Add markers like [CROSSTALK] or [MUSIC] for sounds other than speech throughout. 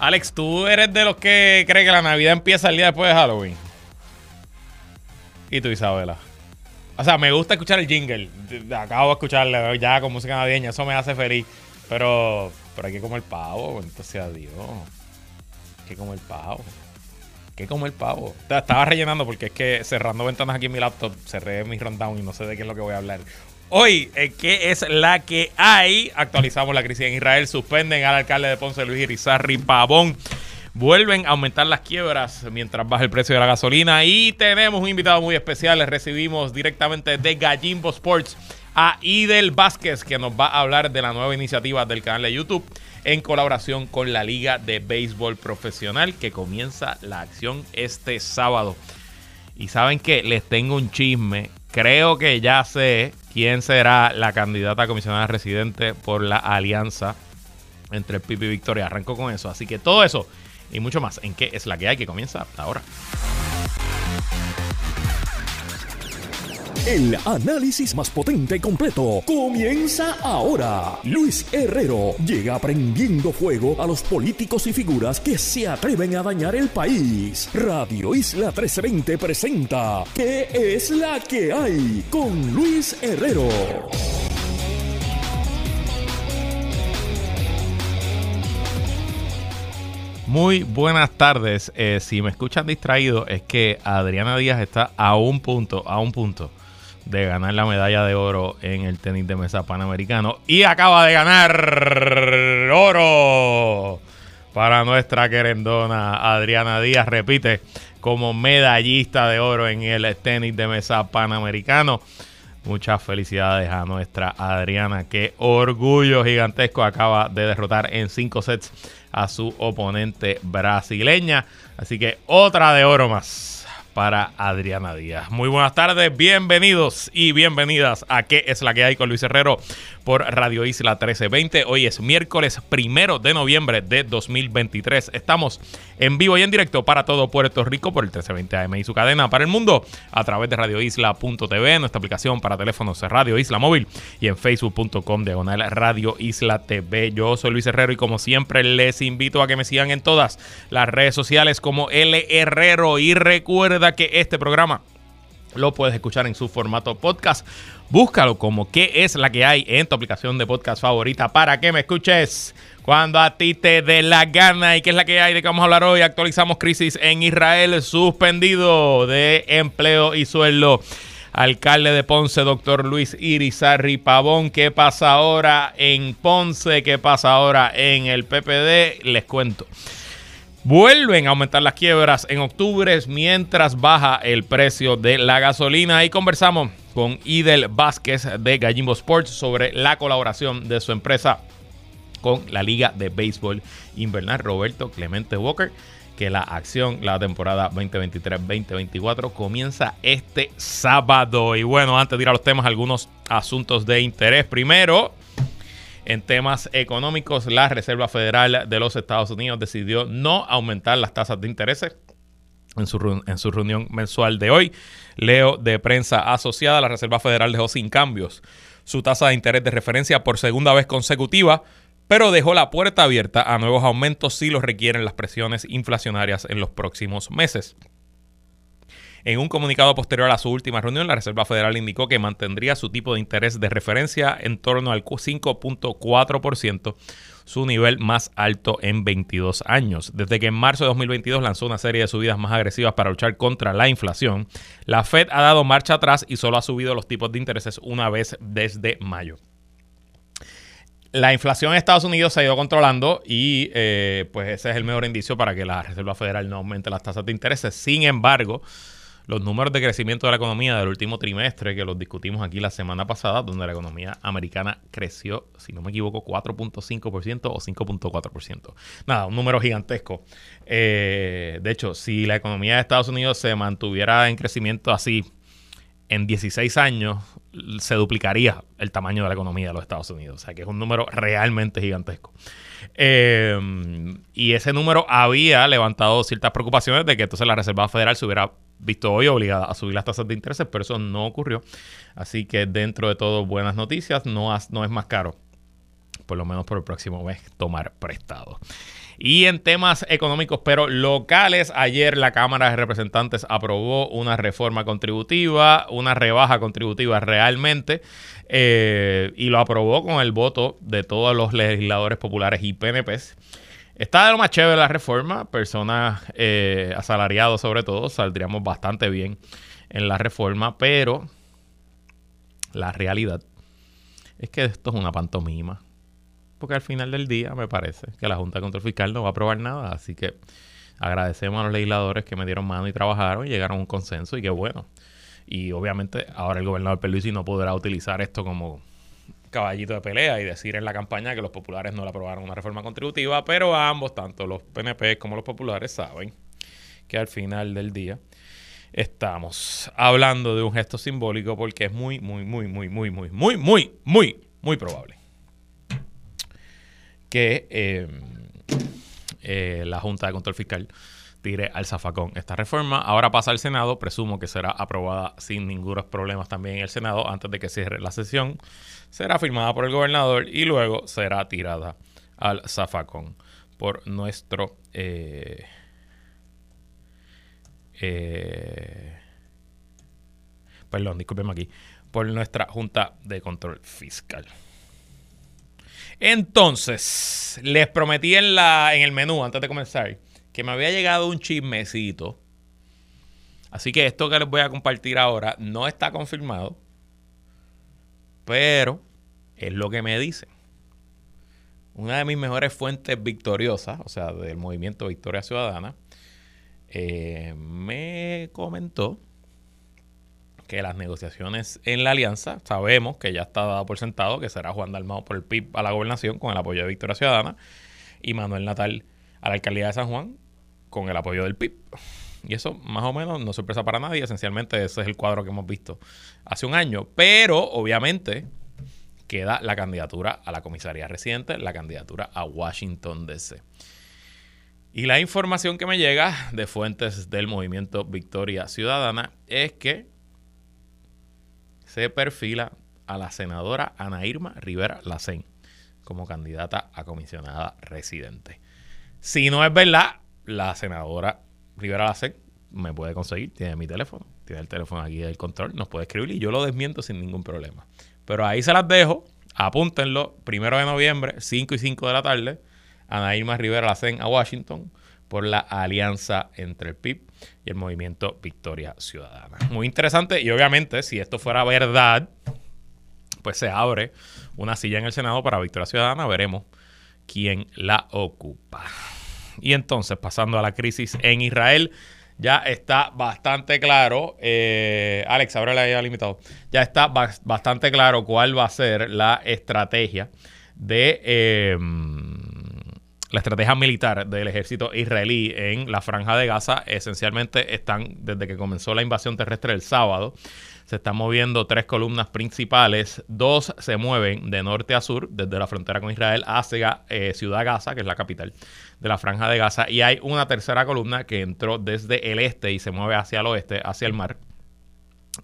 Alex, ¿tú eres de los que cree que la Navidad empieza el día después de Halloween? ¿Y tú, Isabela? O sea, me gusta escuchar el jingle. Acabo de escucharle ya con música navideña. Eso me hace feliz. Pero, pero hay que comer pavo. Entonces, adiós. Hay que comer pavo. Hay que comer pavo. Estaba rellenando porque es que cerrando ventanas aquí en mi laptop, cerré mi rundown y no sé de qué es lo que voy a hablar. Hoy, eh, ¿qué es la que hay? Actualizamos la crisis en Israel. Suspenden al alcalde de Ponce, Luis Irizarri Pavón. Vuelven a aumentar las quiebras mientras baja el precio de la gasolina. Y tenemos un invitado muy especial. Le recibimos directamente de Gallimbo Sports a Idel Vázquez, que nos va a hablar de la nueva iniciativa del canal de YouTube en colaboración con la Liga de Béisbol Profesional, que comienza la acción este sábado. Y saben que les tengo un chisme. Creo que ya sé quién será la candidata a comisionada residente por la alianza entre el Pipi y Victoria. Arranco con eso. Así que todo eso y mucho más en qué es la que hay que comienza ahora. El análisis más potente y completo comienza ahora. Luis Herrero llega prendiendo fuego a los políticos y figuras que se atreven a dañar el país. Radio Isla 1320 presenta ¿Qué es la que hay? con Luis Herrero. Muy buenas tardes. Eh, si me escuchan distraído, es que Adriana Díaz está a un punto, a un punto de ganar la medalla de oro en el tenis de mesa panamericano y acaba de ganar oro para nuestra querendona Adriana Díaz. Repite como medallista de oro en el tenis de mesa panamericano. Muchas felicidades a nuestra Adriana. Qué orgullo gigantesco acaba de derrotar en cinco sets a su oponente brasileña. Así que otra de oro más para Adriana Díaz. Muy buenas tardes, bienvenidos y bienvenidas a ¿Qué es la que hay con Luis Herrero por Radio Isla 1320? Hoy es miércoles primero de noviembre de 2023. Estamos en vivo y en directo para todo Puerto Rico por el 1320 AM y su cadena para el mundo a través de radioisla.tv, nuestra aplicación para teléfonos Radio Isla Móvil y en facebook.com diagonal Radio Isla TV. Yo soy Luis Herrero y como siempre les invito a que me sigan en todas las redes sociales como L Herrero y que este programa lo puedes escuchar en su formato podcast. Búscalo como qué es la que hay en tu aplicación de podcast favorita para que me escuches cuando a ti te dé la gana. ¿Y qué es la que hay de que vamos a hablar hoy? Actualizamos crisis en Israel, suspendido de empleo y sueldo. Alcalde de Ponce, doctor Luis Irizarri Pavón. ¿Qué pasa ahora en Ponce? ¿Qué pasa ahora en el PPD? Les cuento. Vuelven a aumentar las quiebras en octubre mientras baja el precio de la gasolina. Y conversamos con Idel Vázquez de Gallimbo Sports sobre la colaboración de su empresa con la Liga de Béisbol Invernal Roberto Clemente Walker. Que la acción, la temporada 2023-2024 comienza este sábado. Y bueno, antes de ir a los temas, algunos asuntos de interés. Primero, en temas económicos, la Reserva Federal de los Estados Unidos decidió no aumentar las tasas de interés en su, en su reunión mensual de hoy. Leo de prensa asociada, la Reserva Federal dejó sin cambios su tasa de interés de referencia por segunda vez consecutiva, pero dejó la puerta abierta a nuevos aumentos si los requieren las presiones inflacionarias en los próximos meses. En un comunicado posterior a su última reunión, la Reserva Federal indicó que mantendría su tipo de interés de referencia en torno al 5.4%, su nivel más alto en 22 años. Desde que en marzo de 2022 lanzó una serie de subidas más agresivas para luchar contra la inflación, la Fed ha dado marcha atrás y solo ha subido los tipos de intereses una vez desde mayo la inflación en Estados Unidos se ha ido controlando y eh, pues ese es el mejor indicio para que la Reserva Federal no aumente las tasas de intereses. Sin embargo, los números de crecimiento de la economía del último trimestre, que los discutimos aquí la semana pasada, donde la economía americana creció, si no me equivoco, 4.5% o 5.4%. Nada, un número gigantesco. Eh, de hecho, si la economía de Estados Unidos se mantuviera en crecimiento así en 16 años, se duplicaría el tamaño de la economía de los Estados Unidos. O sea que es un número realmente gigantesco. Eh, y ese número había levantado ciertas preocupaciones de que entonces la Reserva Federal se hubiera visto hoy obligada a subir las tasas de interés, pero eso no ocurrió. Así que dentro de todo, buenas noticias, no, no es más caro, por lo menos por el próximo mes, tomar prestado. Y en temas económicos, pero locales, ayer la Cámara de Representantes aprobó una reforma contributiva, una rebaja contributiva realmente, eh, y lo aprobó con el voto de todos los legisladores populares y PNPs. Está de lo más chévere la reforma, personas eh, asalariados sobre todo, saldríamos bastante bien en la reforma, pero la realidad es que esto es una pantomima. Porque al final del día me parece que la Junta de Control Fiscal no va a aprobar nada, así que agradecemos a los legisladores que me dieron mano y trabajaron y llegaron a un consenso y qué bueno. Y obviamente ahora el gobernador Peluisi no podrá utilizar esto como caballito de pelea y decir en la campaña que los populares no le aprobaron una reforma contributiva, pero ambos, tanto los PNP como los populares, saben que al final del día estamos hablando de un gesto simbólico porque es muy, muy, muy, muy, muy, muy, muy, muy, muy, muy probable que eh, eh, la Junta de Control Fiscal tire al zafacón esta reforma. Ahora pasa al Senado, presumo que será aprobada sin ningunos problemas también en el Senado antes de que cierre la sesión. Será firmada por el gobernador y luego será tirada al zafacón por nuestro... Eh, eh, perdón, discúlpeme aquí, por nuestra Junta de Control Fiscal. Entonces, les prometí en, la, en el menú, antes de comenzar, que me había llegado un chismecito. Así que esto que les voy a compartir ahora no está confirmado, pero es lo que me dicen. Una de mis mejores fuentes victoriosas, o sea, del movimiento Victoria Ciudadana, eh, me comentó que las negociaciones en la alianza, sabemos que ya está dado por sentado que será Juan Dalmao por el PIB a la gobernación con el apoyo de Victoria Ciudadana y Manuel Natal a la alcaldía de San Juan con el apoyo del PIB. Y eso más o menos no sorpresa para nadie, esencialmente ese es el cuadro que hemos visto hace un año, pero obviamente queda la candidatura a la comisaría residente, la candidatura a Washington DC. Y la información que me llega de fuentes del movimiento Victoria Ciudadana es que se perfila a la senadora Ana Irma Rivera Lacén como candidata a comisionada residente. Si no es verdad, la senadora Rivera Lacén me puede conseguir, tiene mi teléfono, tiene el teléfono aquí del control, nos puede escribir y yo lo desmiento sin ningún problema. Pero ahí se las dejo, apúntenlo, primero de noviembre, 5 y 5 de la tarde Ana Irma Rivera Lacen a Washington por la alianza entre el PIB y el movimiento Victoria Ciudadana. Muy interesante y obviamente si esto fuera verdad, pues se abre una silla en el Senado para Victoria Ciudadana, veremos quién la ocupa. Y entonces, pasando a la crisis en Israel, ya está bastante claro, eh, Alex, ahora le había limitado, ya está bastante claro cuál va a ser la estrategia de... Eh, la estrategia militar del ejército israelí en la franja de Gaza. Esencialmente están, desde que comenzó la invasión terrestre el sábado, se están moviendo tres columnas principales, dos se mueven de norte a sur, desde la frontera con Israel hacia eh, Ciudad Gaza, que es la capital de la franja de Gaza, y hay una tercera columna que entró desde el este y se mueve hacia el oeste, hacia el mar.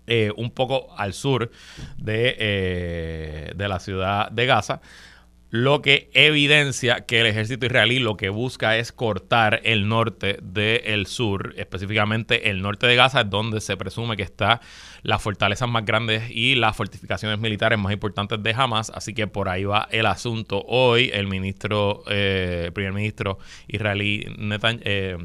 Eh, un poco al sur de, eh, de la ciudad de Gaza lo que evidencia que el ejército israelí lo que busca es cortar el norte del sur, específicamente el norte de Gaza, donde se presume que está las fortalezas más grandes y las fortificaciones militares más importantes de Hamas. Así que por ahí va el asunto. Hoy el ministro, eh, primer ministro israelí eh,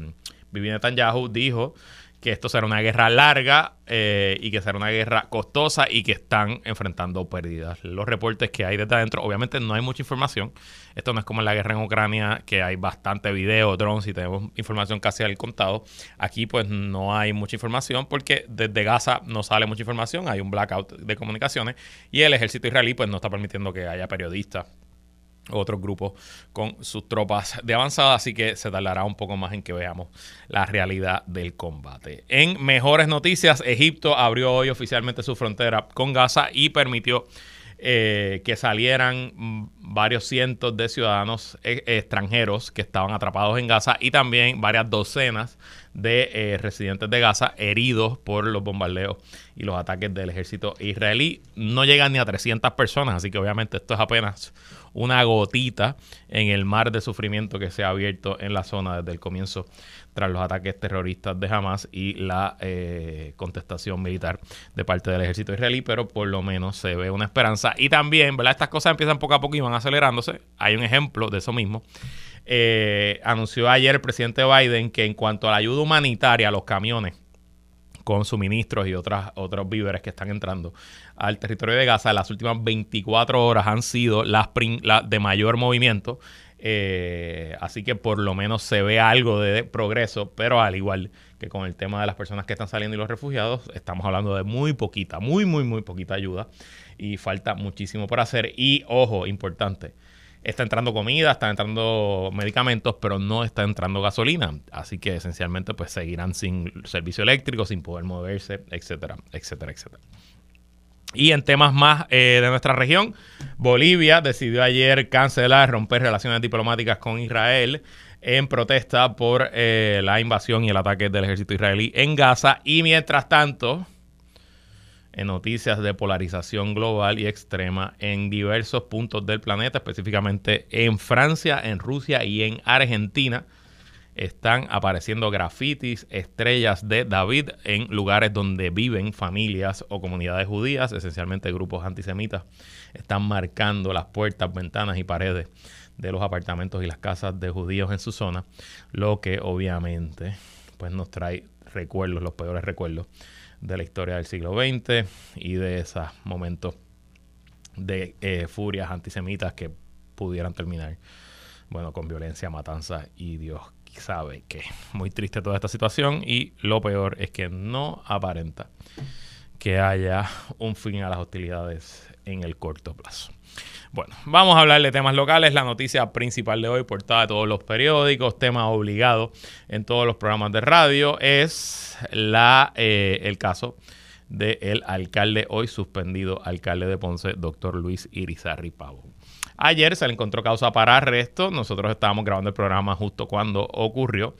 Bibi Netanyahu dijo que esto será una guerra larga eh, y que será una guerra costosa y que están enfrentando pérdidas. Los reportes que hay desde adentro, obviamente no hay mucha información. Esto no es como en la guerra en Ucrania, que hay bastante video, drones y tenemos información casi al contado. Aquí pues no hay mucha información porque desde Gaza no sale mucha información, hay un blackout de comunicaciones y el ejército israelí pues no está permitiendo que haya periodistas otros grupos con sus tropas de avanzada, así que se tardará un poco más en que veamos la realidad del combate. En mejores noticias, Egipto abrió hoy oficialmente su frontera con Gaza y permitió eh, que salieran varios cientos de ciudadanos eh, extranjeros que estaban atrapados en Gaza y también varias docenas de eh, residentes de Gaza heridos por los bombardeos y los ataques del ejército israelí. No llegan ni a 300 personas, así que obviamente esto es apenas una gotita en el mar de sufrimiento que se ha abierto en la zona desde el comienzo tras los ataques terroristas de Hamas y la eh, contestación militar de parte del ejército israelí, pero por lo menos se ve una esperanza. Y también, ¿verdad? Estas cosas empiezan poco a poco y van acelerándose. Hay un ejemplo de eso mismo. Eh, anunció ayer el presidente Biden que en cuanto a la ayuda humanitaria los camiones con suministros y otras, otros víveres que están entrando al territorio de Gaza, las últimas 24 horas han sido las, de mayor movimiento. Eh, así que por lo menos se ve algo de progreso, pero al igual que con el tema de las personas que están saliendo y los refugiados, estamos hablando de muy poquita, muy, muy, muy poquita ayuda y falta muchísimo por hacer. Y ojo, importante, está entrando comida, están entrando medicamentos, pero no está entrando gasolina. Así que esencialmente pues seguirán sin servicio eléctrico, sin poder moverse, etcétera, etcétera, etcétera. Y en temas más eh, de nuestra región, Bolivia decidió ayer cancelar, romper relaciones diplomáticas con Israel en protesta por eh, la invasión y el ataque del ejército israelí en Gaza. Y mientras tanto, en noticias de polarización global y extrema en diversos puntos del planeta, específicamente en Francia, en Rusia y en Argentina, están apareciendo grafitis, estrellas de David en lugares donde viven familias o comunidades judías, esencialmente grupos antisemitas, están marcando las puertas, ventanas y paredes de los apartamentos y las casas de judíos en su zona, lo que obviamente pues nos trae recuerdos, los peores recuerdos de la historia del siglo XX y de esos momentos de eh, furias antisemitas que pudieran terminar, bueno, con violencia, matanza y Dios sabe que muy triste toda esta situación y lo peor es que no aparenta que haya un fin a las hostilidades en el corto plazo. Bueno, vamos a hablar de temas locales. La noticia principal de hoy, portada de todos los periódicos, tema obligado en todos los programas de radio, es la, eh, el caso del alcalde hoy suspendido, alcalde de Ponce, doctor Luis Irizarri Pavo. Ayer se le encontró causa para arresto. Nosotros estábamos grabando el programa justo cuando ocurrió.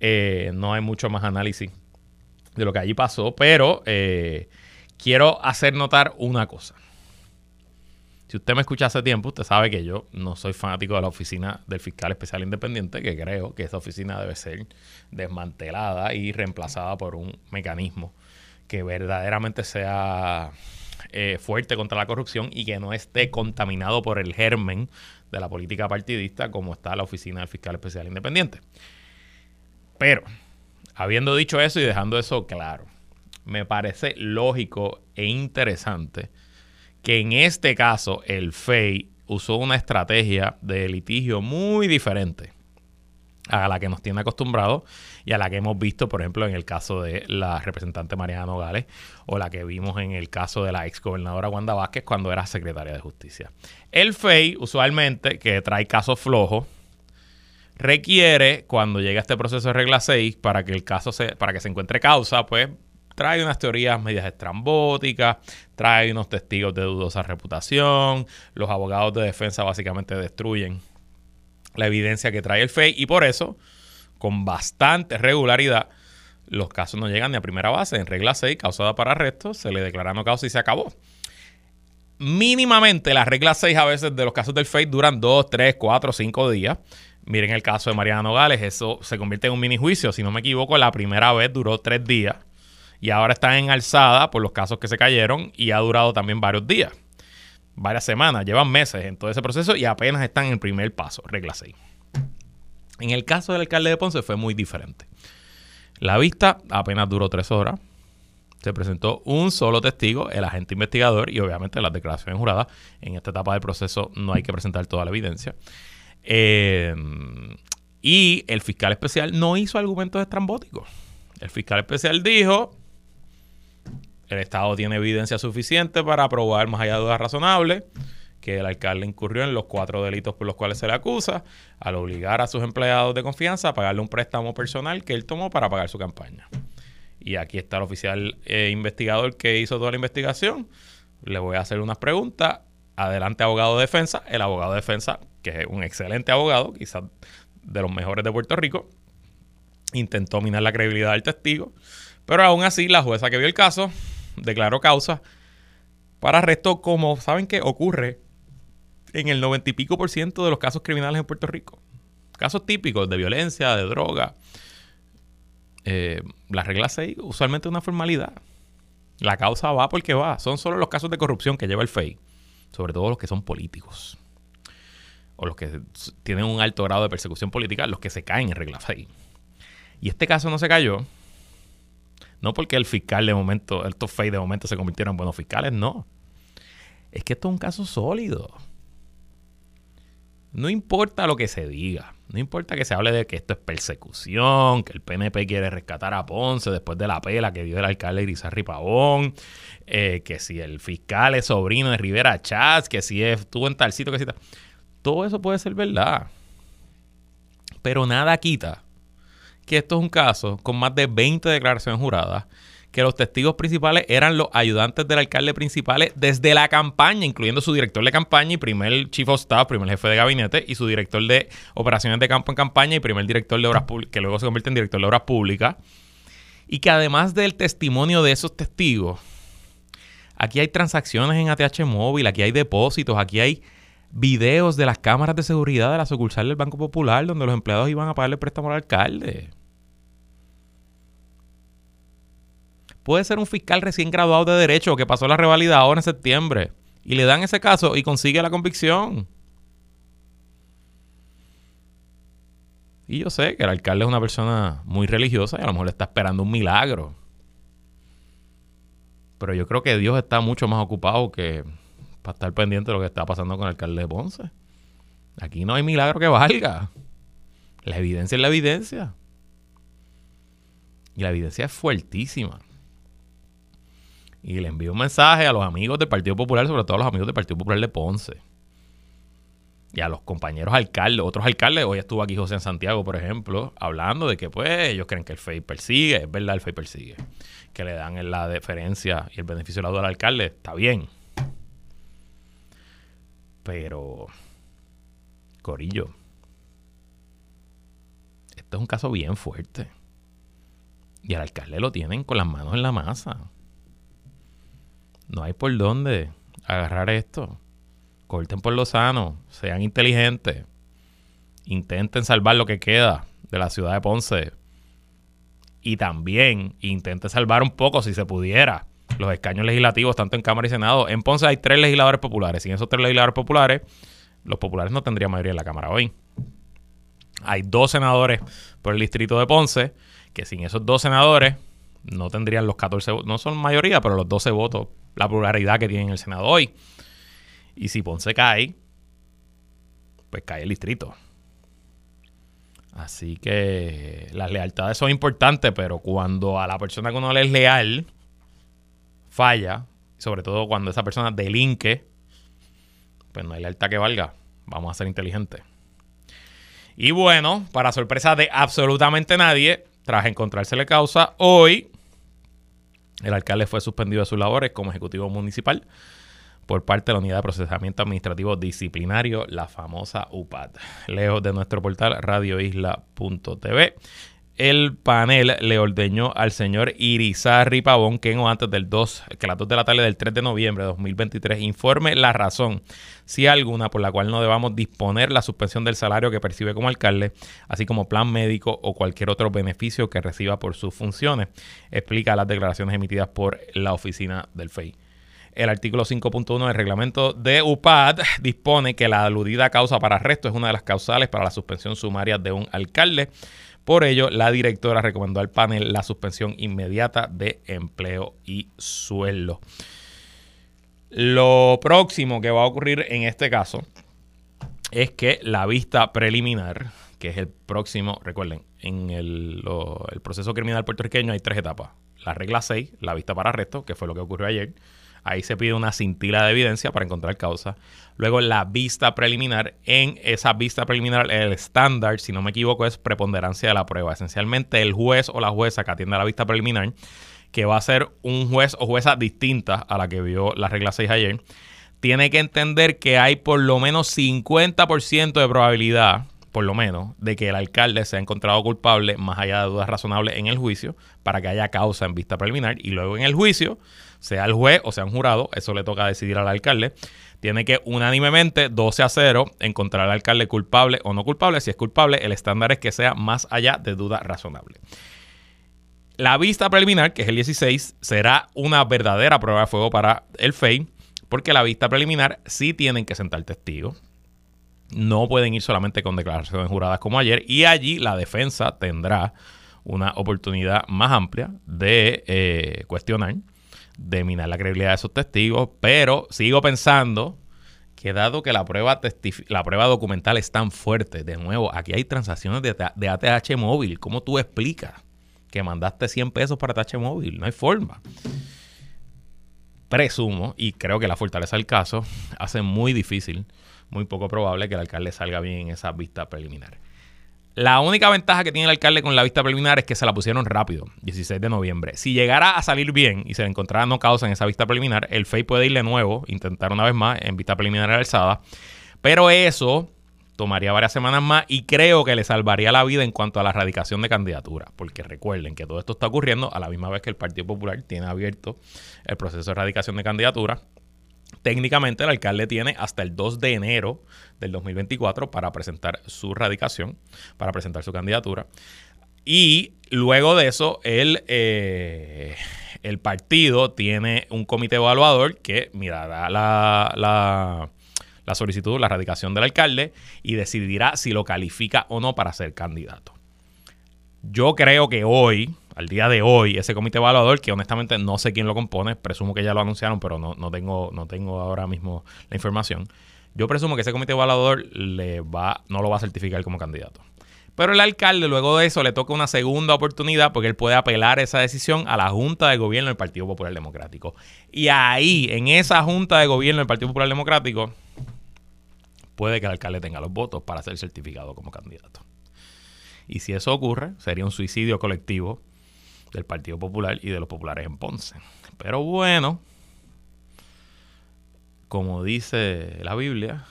Eh, no hay mucho más análisis de lo que allí pasó, pero eh, quiero hacer notar una cosa. Si usted me escucha hace tiempo, usted sabe que yo no soy fanático de la oficina del fiscal especial independiente, que creo que esa oficina debe ser desmantelada y reemplazada por un mecanismo que verdaderamente sea eh, fuerte contra la corrupción y que no esté contaminado por el germen de la política partidista como está la oficina del fiscal especial independiente. Pero, habiendo dicho eso y dejando eso claro, me parece lógico e interesante que en este caso el FEI usó una estrategia de litigio muy diferente a la que nos tiene acostumbrados y a la que hemos visto, por ejemplo, en el caso de la representante Mariana Nogales o la que vimos en el caso de la ex gobernadora Wanda Vázquez cuando era secretaria de Justicia. El FEI, usualmente, que trae casos flojos, requiere, cuando llega este proceso de regla 6, para que el caso se, para que se encuentre causa, pues trae unas teorías medias estrambóticas, trae unos testigos de dudosa reputación, los abogados de defensa básicamente destruyen la evidencia que trae el FEI y por eso, con bastante regularidad, los casos no llegan ni a primera base. En regla 6, causada para arresto, se le declara no causa y se acabó. Mínimamente, las reglas 6 a veces de los casos del FEI duran 2, 3, 4, 5 días. Miren el caso de Mariana Nogales, eso se convierte en un mini juicio. Si no me equivoco, la primera vez duró 3 días y ahora está en alzada por los casos que se cayeron y ha durado también varios días, varias semanas, llevan meses en todo ese proceso y apenas están en el primer paso, regla 6. En el caso del alcalde de Ponce fue muy diferente. La vista apenas duró tres horas. Se presentó un solo testigo, el agente investigador, y obviamente las declaraciones juradas. En esta etapa del proceso no hay que presentar toda la evidencia. Eh, y el fiscal especial no hizo argumentos estrambóticos. El fiscal especial dijo, el Estado tiene evidencia suficiente para probar más allá de dudas razonables que el alcalde incurrió en los cuatro delitos por los cuales se le acusa al obligar a sus empleados de confianza a pagarle un préstamo personal que él tomó para pagar su campaña. Y aquí está el oficial eh, investigador que hizo toda la investigación. Le voy a hacer unas preguntas adelante abogado de defensa. El abogado de defensa, que es un excelente abogado, quizás de los mejores de Puerto Rico, intentó minar la credibilidad del testigo. Pero aún así, la jueza que vio el caso declaró causa para arresto, como saben que ocurre en el noventa y pico por ciento de los casos criminales en Puerto Rico. Casos típicos de violencia, de droga. Eh, la regla 6 usualmente es una formalidad. La causa va porque va. Son solo los casos de corrupción que lleva el FEI. Sobre todo los que son políticos. O los que tienen un alto grado de persecución política, los que se caen en regla 6. Y este caso no se cayó. No porque el fiscal de momento, estos FEI de momento se convirtieron en buenos fiscales, no. Es que esto es un caso sólido. No importa lo que se diga, no importa que se hable de que esto es persecución, que el PNP quiere rescatar a Ponce después de la pela que dio el alcalde Irizarry Pavón, eh, que si el fiscal es sobrino de Rivera Chats, que si estuvo en tal sitio, que si tal. Todo eso puede ser verdad. Pero nada quita que esto es un caso con más de 20 declaraciones juradas que los testigos principales eran los ayudantes del alcalde principales desde la campaña, incluyendo su director de campaña y primer chief of staff, primer jefe de gabinete, y su director de operaciones de campo en campaña y primer director de obras públicas, que luego se convierte en director de obras públicas. Y que además del testimonio de esos testigos, aquí hay transacciones en ATH móvil, aquí hay depósitos, aquí hay videos de las cámaras de seguridad de la sucursal del Banco Popular donde los empleados iban a pagarle préstamo al alcalde. Puede ser un fiscal recién graduado de Derecho que pasó la revalida ahora en septiembre y le dan ese caso y consigue la convicción. Y yo sé que el alcalde es una persona muy religiosa y a lo mejor le está esperando un milagro. Pero yo creo que Dios está mucho más ocupado que para estar pendiente de lo que está pasando con el alcalde de Ponce. Aquí no hay milagro que valga. La evidencia es la evidencia. Y la evidencia es fuertísima. Y le envío un mensaje a los amigos del Partido Popular, sobre todo a los amigos del Partido Popular de Ponce. Y a los compañeros alcaldes, otros alcaldes. Hoy estuvo aquí José en Santiago, por ejemplo, hablando de que pues ellos creen que el FEI persigue. Es verdad, el FEI persigue. Que le dan la deferencia y el beneficio de la duda al alcalde. Está bien. Pero, Corillo, esto es un caso bien fuerte. Y al alcalde lo tienen con las manos en la masa. No hay por dónde agarrar esto. Corten por lo sano, sean inteligentes, intenten salvar lo que queda de la ciudad de Ponce. Y también intenten salvar un poco, si se pudiera, los escaños legislativos, tanto en Cámara y Senado. En Ponce hay tres legisladores populares. Y esos tres legisladores populares, los populares no tendrían mayoría en la Cámara hoy. Hay dos senadores por el distrito de Ponce, que sin esos dos senadores no tendrían los 14 votos. No son mayoría, pero los 12 votos la pluralidad que tiene en el Senado hoy. Y si Ponce cae, pues cae el distrito. Así que las lealtades son importantes, pero cuando a la persona que uno le es leal falla, sobre todo cuando esa persona delinque, pues no hay lealtad que valga. Vamos a ser inteligentes. Y bueno, para sorpresa de absolutamente nadie, tras encontrársele causa, hoy el alcalde fue suspendido de sus labores como ejecutivo municipal por parte de la Unidad de Procesamiento Administrativo Disciplinario, la famosa UPAD. Leo de nuestro portal radioisla.tv el panel le ordenó al señor Irizarry Pavón que antes del 2, que las 2 de la tarde del 3 de noviembre de 2023 informe la razón, si alguna, por la cual no debamos disponer la suspensión del salario que percibe como alcalde, así como plan médico o cualquier otro beneficio que reciba por sus funciones, explica las declaraciones emitidas por la oficina del FEI. El artículo 5.1 del reglamento de UPAD dispone que la aludida causa para arresto es una de las causales para la suspensión sumaria de un alcalde. Por ello, la directora recomendó al panel la suspensión inmediata de empleo y sueldo. Lo próximo que va a ocurrir en este caso es que la vista preliminar, que es el próximo, recuerden, en el, proceso criminal puertorriqueño hay tres etapas. La regla 6, la vista para arresto, que fue lo que ocurrió ayer. Ahí se pide una cintila de evidencia para encontrar causa. Luego la vista preliminar. En esa vista preliminar, el estándar, si no me equivoco, es preponderancia de la prueba. Esencialmente, el juez o la jueza que atiende a la vista preliminar, que va a ser un juez o jueza distinta a la que vio la regla 6 ayer, tiene que entender que hay por lo menos 50% de probabilidad, por lo menos, de que el alcalde sea encontrado culpable, más allá de dudas razonables en el juicio, para que haya causa en vista preliminar. Y luego en el juicio, sea el juez o sea un jurado, eso le toca decidir al alcalde, tiene que unánimemente, 12 a 0, encontrar al alcalde culpable o no culpable. Si es culpable, el estándar es que sea más allá de duda razonable. La vista preliminar, que es el 16, será una verdadera prueba de fuego para el FEI, porque la vista preliminar sí tienen que sentar testigos. No pueden ir solamente con declaraciones juradas como ayer, y allí la defensa tendrá una oportunidad más amplia de eh, cuestionar, de minar la credibilidad de esos testigos, pero sigo pensando que dado que la prueba, la prueba documental es tan fuerte, de nuevo, aquí hay transacciones de, de ATH móvil, ¿cómo tú explicas? que mandaste 100 pesos para tache móvil. No hay forma. Presumo, y creo que la fortaleza del caso hace muy difícil, muy poco probable que el alcalde salga bien en esa vista preliminar. La única ventaja que tiene el alcalde con la vista preliminar es que se la pusieron rápido, 16 de noviembre. Si llegara a salir bien y se le encontrara no causa en esa vista preliminar, el FEI puede ir de nuevo, intentar una vez más en vista preliminar alzada. Pero eso tomaría varias semanas más y creo que le salvaría la vida en cuanto a la erradicación de candidatura, porque recuerden que todo esto está ocurriendo a la misma vez que el Partido Popular tiene abierto el proceso de erradicación de candidatura. Técnicamente el alcalde tiene hasta el 2 de enero del 2024 para presentar su radicación, para presentar su candidatura. Y luego de eso, el, eh, el partido tiene un comité evaluador que mirará la la solicitud, la radicación del alcalde y decidirá si lo califica o no para ser candidato. Yo creo que hoy, al día de hoy, ese comité evaluador, que honestamente no sé quién lo compone, presumo que ya lo anunciaron, pero no, no, tengo, no tengo ahora mismo la información. Yo presumo que ese comité evaluador le va, no lo va a certificar como candidato. Pero el alcalde luego de eso le toca una segunda oportunidad porque él puede apelar esa decisión a la Junta de Gobierno del Partido Popular Democrático. Y ahí, en esa Junta de Gobierno del Partido Popular Democrático, puede que el alcalde tenga los votos para ser certificado como candidato. Y si eso ocurre, sería un suicidio colectivo del Partido Popular y de los populares en Ponce. Pero bueno, como dice la Biblia,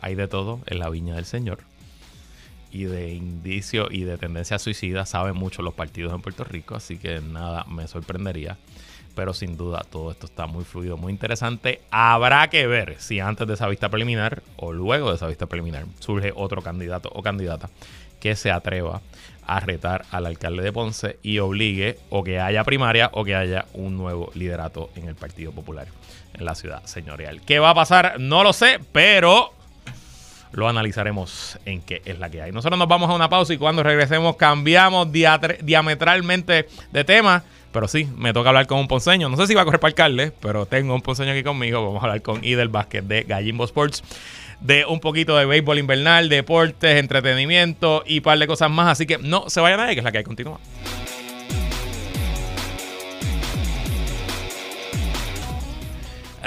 hay de todo en la viña del Señor. Y de indicio y de tendencia suicida saben mucho los partidos en Puerto Rico, así que nada me sorprendería pero sin duda todo esto está muy fluido, muy interesante. Habrá que ver si antes de esa vista preliminar o luego de esa vista preliminar surge otro candidato o candidata que se atreva a retar al alcalde de Ponce y obligue o que haya primaria o que haya un nuevo liderato en el Partido Popular en la ciudad señorial. ¿Qué va a pasar? No lo sé, pero lo analizaremos en qué es la que hay. Nosotros nos vamos a una pausa y cuando regresemos cambiamos diametralmente de tema. Pero sí, me toca hablar con un ponceño. No sé si va a correr para alcalde, pero tengo un ponceño aquí conmigo. Vamos a hablar con Idel Vázquez de Gallimbo Sports. De un poquito de béisbol invernal, deportes, entretenimiento y un par de cosas más. Así que no se vaya nadie, que es la que hay. Continúa.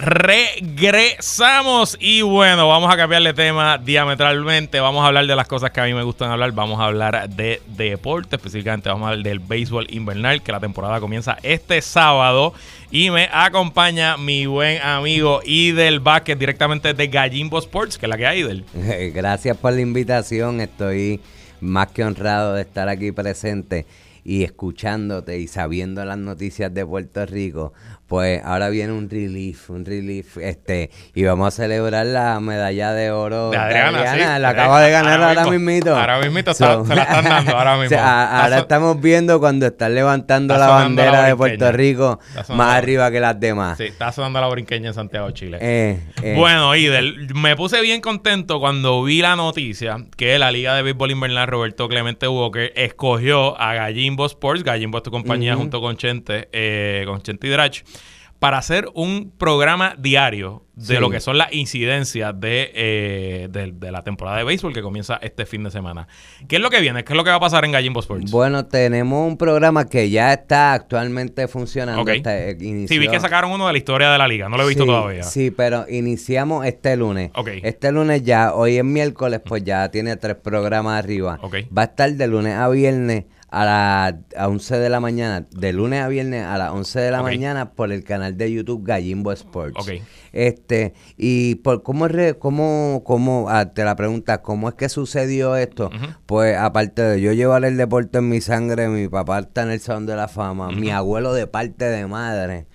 Regresamos y bueno, vamos a cambiarle tema diametralmente. Vamos a hablar de las cosas que a mí me gustan hablar. Vamos a hablar de, deporte, específicamente vamos a hablar del béisbol invernal, que la temporada comienza este sábado. Y me acompaña mi buen amigo Idel Vázquez, directamente de Gallimbo Sports, que es la que hay, Idel. Gracias por la invitación. Estoy más que honrado de estar aquí presente y escuchándote y sabiendo las noticias de Puerto Rico, pues ahora viene un relief, un relief, este, y vamos a celebrar la medalla de oro de Adriana, la acaba de ganar ahora, mismito. Ahora mismito se la están dando, ahora [LAUGHS] mismo. ahora estamos viendo cuando están levantando la bandera de Puerto Rico más arriba que las demás. Sí, está sonando la brinqueña en Santiago, Chile. Eh, eh. Bueno, Idel, me puse bien contento cuando vi la noticia que la Liga de Béisbol Invernal Roberto Clemente Walker escogió a Gallimbo Sports, Gallimbo es tu compañía junto con Chente, eh, con Chente y Drach, para hacer un programa diario de lo que son las incidencias eh, de, de, la temporada de béisbol que comienza este fin de semana. ¿Qué es lo que viene? ¿Qué es lo que va a pasar en Gallimbo Sports? Bueno, tenemos un programa que ya está actualmente funcionando. Eh, sí, vi que sacaron uno de la historia de la liga. No lo he visto todavía. Sí, pero iniciamos este lunes. Este lunes ya, hoy es miércoles, pues ya tiene tres programas arriba. Va a estar de lunes a viernes a las a 11 de la mañana, de lunes a viernes a las 11 de la mañana por el canal de YouTube Gallimbo Sports. Este Este, y por cómo, es re- cómo, cómo ah, te la pregunta, ¿cómo es que sucedió esto? Pues aparte de yo llevar el deporte en mi sangre, mi papá está en el Salón de la Fama, mi abuelo de parte de madre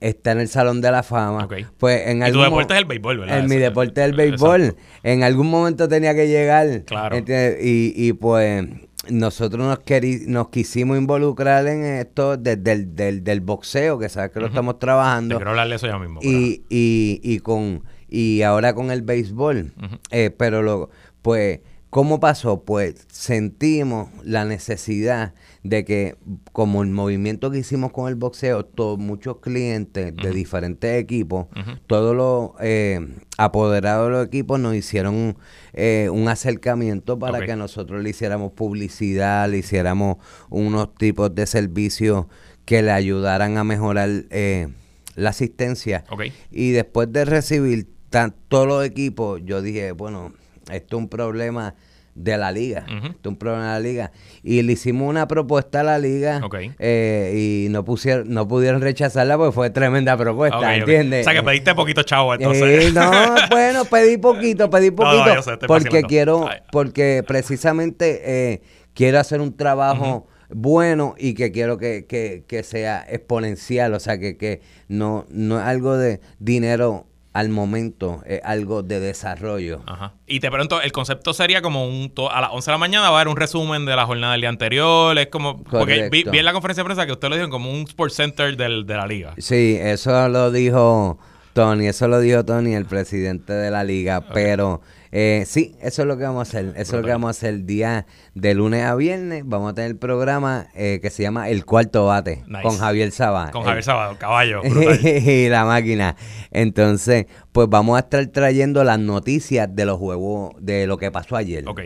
está en el Salón de la Fama. Ok. Pues en Y tu algún deporte es el béisbol, ¿verdad? En mi deporte es el Exacto. béisbol. En algún momento tenía que llegar. Claro. Y, y pues nosotros nos, queri- nos quisimos involucrar en esto desde el del, del boxeo, que sabes que lo estamos Te trabajando. quiero hablar de eso ya mismo. Y, y, y con y ahora con el béisbol. Eh, pero lo, pues, ¿cómo pasó? Pues sentimos la necesidad de que, como el movimiento que hicimos con el boxeo, todos muchos clientes de diferentes equipos, todos los eh, apoderados de los equipos nos hicieron eh, un acercamiento para que nosotros le hiciéramos publicidad, le hiciéramos unos tipos de servicios que le ayudaran a mejorar eh, la asistencia. Ok. Y después de recibir tan- todos los equipos, yo dije, bueno, esto es un problema de la liga. Esto es un problema de la liga. Y le hicimos una propuesta a la liga Ok. eh, y no pusieron, no pudieron rechazarla porque fue tremenda propuesta, Ok, ok. ¿entiendes? O sea, que pediste poquito chavo, entonces. Eh, [LAUGHS] no, bueno, pedí poquito, pedí [LAUGHS] No, poquito. no, yo sé, porque quiero, Ay. porque precisamente eh, quiero hacer un trabajo bueno y que quiero que, que, que sea exponencial, o sea, que, que no, no es algo de dinero al momento, es algo de desarrollo. Ajá. Y te pregunto, el concepto sería como un a las 11 de la mañana va a haber un resumen de la jornada del día anterior, es como porque vi, vi en la conferencia de prensa que usted lo dijo como un sports center del, de la liga. Sí, eso lo dijo Tony, eso lo dijo Tony, el presidente de la liga, pero eh, sí, eso es lo que vamos a hacer, eso es lo que vamos a hacer el día de lunes a viernes, vamos a tener el programa eh, que se llama El Cuarto Bate, Nice. con Javier Sabá. Con Javier Sábado, caballo, [LAUGHS] brutal. y la máquina. Entonces, pues vamos a estar trayendo las noticias de los juegos, de lo que pasó ayer. Ok.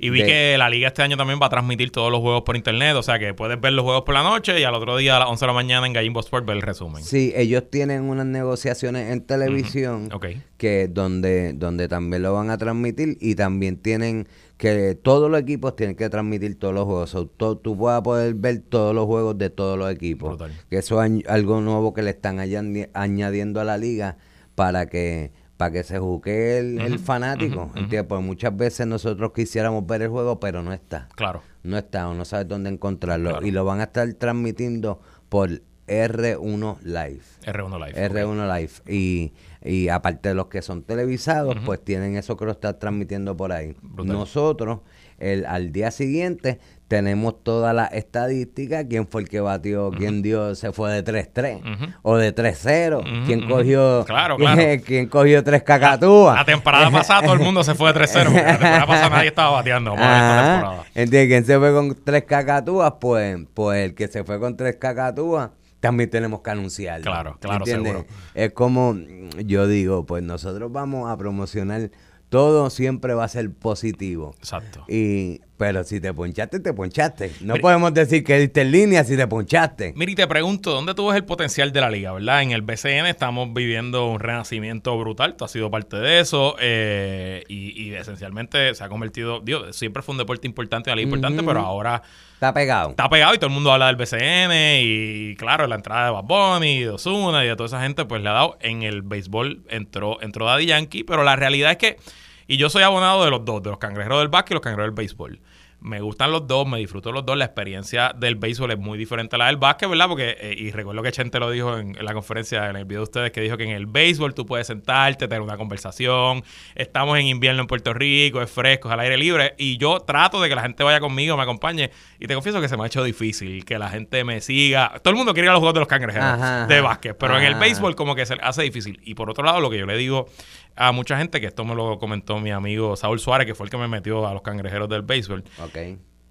Y vi De- que la liga este año también va a transmitir todos los juegos por internet, o sea que puedes ver los juegos por la noche y al otro día a las 11 de la mañana en Gallimbo Sport ver el resumen. Sí, ellos tienen unas negociaciones en televisión que donde, donde también lo van a transmitir y también tienen que todos los equipos tienen que transmitir todos los juegos. So, to- tú vas a poder ver todos los juegos de todos los equipos. Brutal. Que eso es algo nuevo que le están añadi- añadiendo a la liga para que para que se juzgue el, el fanático. ujú. ¿entiendes? Porque muchas veces nosotros quisiéramos ver el juego, pero no está. Claro. No está o no sabes dónde encontrarlo. Claro. Y lo van a estar transmitiendo por R1 Live. R1 Live. ok. R1 Live. Y, y aparte de los que son televisados, pues tienen eso que lo está transmitiendo por ahí. Brutal. Nosotros, el, al día siguiente, tenemos toda la estadística, quién fue el que batió, quién dio, se fue de 3-3 Ujú. o de 3-0, Ujú, quién cogió Claro, claro. [LAUGHS] quién cogió tres cacatúas. La temporada pasada todo el mundo se fue de 3-0. porque La temporada pasada nadie estaba bateando. ¿Entiendes? ¿Quién se fue con tres cacatúas? Pues, pues el que se fue con tres cacatúas, también tenemos que anunciarlo. Claro, claro, seguro. Es como mm, yo digo, pues nosotros vamos a promocionar, todo siempre va a ser positivo. Exacto. Y, pero si te ponchaste, te ponchaste. No podemos decir que diste en línea si te ponchaste. Mira, y te pregunto, ¿dónde tú ves el potencial de la liga, verdad? En el BCN estamos viviendo un renacimiento brutal, tú has sido parte de eso, eh, y, y esencialmente se ha convertido, digo, siempre fue un deporte importante, una liga importante, pero ahora Está pegado. está pegado y todo el mundo habla del BCN, y claro, la entrada de Bad Bunny, de Ozuna y de toda esa gente, pues le ha dado, en el béisbol entró, entró Daddy Yankee, pero la realidad es que, y yo soy abonado de los dos, de los cangrejeros del básquet y los cangrejeros del béisbol. Me gustan los dos, me disfruto los dos. La experiencia del béisbol es muy diferente a la del básquet, ¿verdad? Porque, eh, y recuerdo que Chente lo dijo en, en la conferencia, en el video de ustedes, que dijo que en el béisbol tú puedes sentarte, tener una conversación. Estamos en invierno en Puerto Rico, es fresco, es al aire libre. Y yo trato de que la gente vaya conmigo, me acompañe. Y te confieso que se me ha hecho difícil que la gente me siga. Todo el mundo quiere ir a los juegos de los cangrejeros Ajá, de básquet, pero en el béisbol como que se hace difícil. Y por otro lado, lo que yo le digo a mucha gente, que esto me lo comentó mi amigo Saúl Suárez, que fue el que me metió a los cangrejeros del béisbol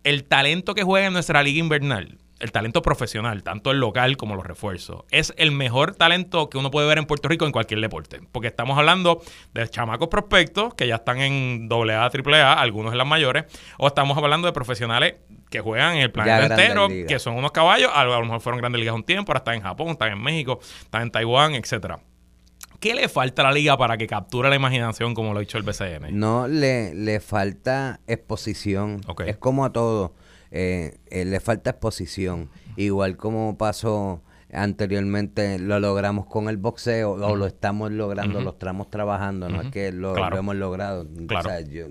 El talento que juega en nuestra liga invernal, el talento profesional, tanto el local como los refuerzos, es el mejor talento que uno puede ver en Puerto Rico en cualquier deporte. Porque estamos hablando de chamacos prospectos que ya están en AA, AAA, algunos en las mayores, o estamos hablando de profesionales que juegan en el planeta entero, que son unos caballos, a lo a lo mejor fueron grandes ligas un tiempo, ahora están en Japón, están en México, están en Taiwán, etcétera. ¿Qué le falta a la liga para que capture la imaginación como lo ha dicho el BCN? No, le, le falta exposición. Ok. Es como a todo. eh, eh, le falta exposición. Igual como pasó Anteriormente lo logramos con el boxeo o lo estamos logrando, lo estamos trabajando, no es que lo, Claro. lo hemos logrado. Claro. O sea, yo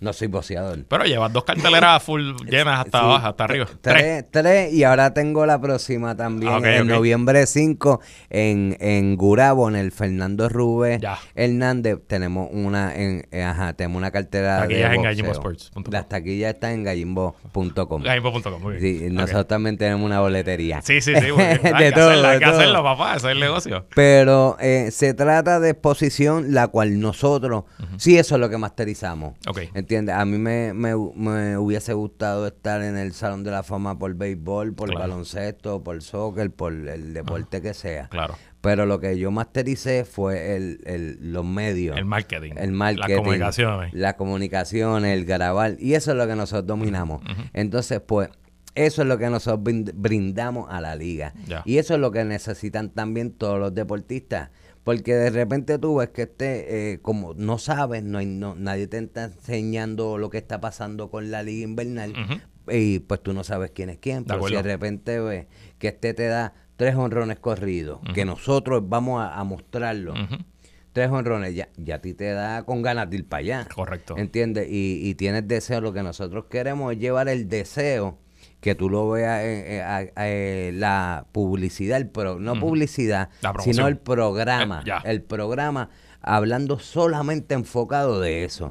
no soy boxeador. Pero llevas dos carteleras [LAUGHS] full llenas hasta Sí, abajo, hasta arriba. Tres. Tres, tres, y ahora tengo la próxima también, Ah, en noviembre 5, en, en Gurabo, en el Fernando Rubén. Hernández, tenemos una, en, eh, ajá, tenemos una cartera Taquillas de en gallimbosports.com. Las taquillas están en gallimbo.com. Gaimpo.com, muy bien. Sí, nosotros también tenemos una boletería. Sí, sí, sí. bien. [LAUGHS] Hay de que todo, hay de que hacerlo, papá. Ese es el negocio. Pero eh, se trata de exposición la cual nosotros, sí, eso es lo que masterizamos. Ok. ¿Entiendes? A mí me, me, me hubiese gustado estar en el Salón de la Fama por béisbol, por Claro. baloncesto, por soccer, por el deporte que sea. Claro. Pero lo que yo mastericé fue el, el- los medios. El marketing. El marketing. Las comunicaciones. La comunicación, el grabar. Y eso es lo que nosotros dominamos. Entonces, pues, eso es lo que nosotros brind- brindamos a la liga. Y eso es lo que necesitan también todos los deportistas. Porque de repente tú ves que este, eh, como no sabes, no hay, no, nadie te está enseñando lo que está pasando con la liga invernal. Y pues tú no sabes quién es quién. De Pero si de repente ves que este te da tres honrones corridos, que nosotros vamos a, a mostrarlo. Tres honrones, ya, ya a ti te da con ganas de ir para allá. Correcto. ¿Entiendes? Y, y tienes deseo. Lo que nosotros queremos es llevar el deseo que tú lo veas eh, la publicidad, el pro- no publicidad, sino el programa. Eh. El programa hablando solamente enfocado de eso.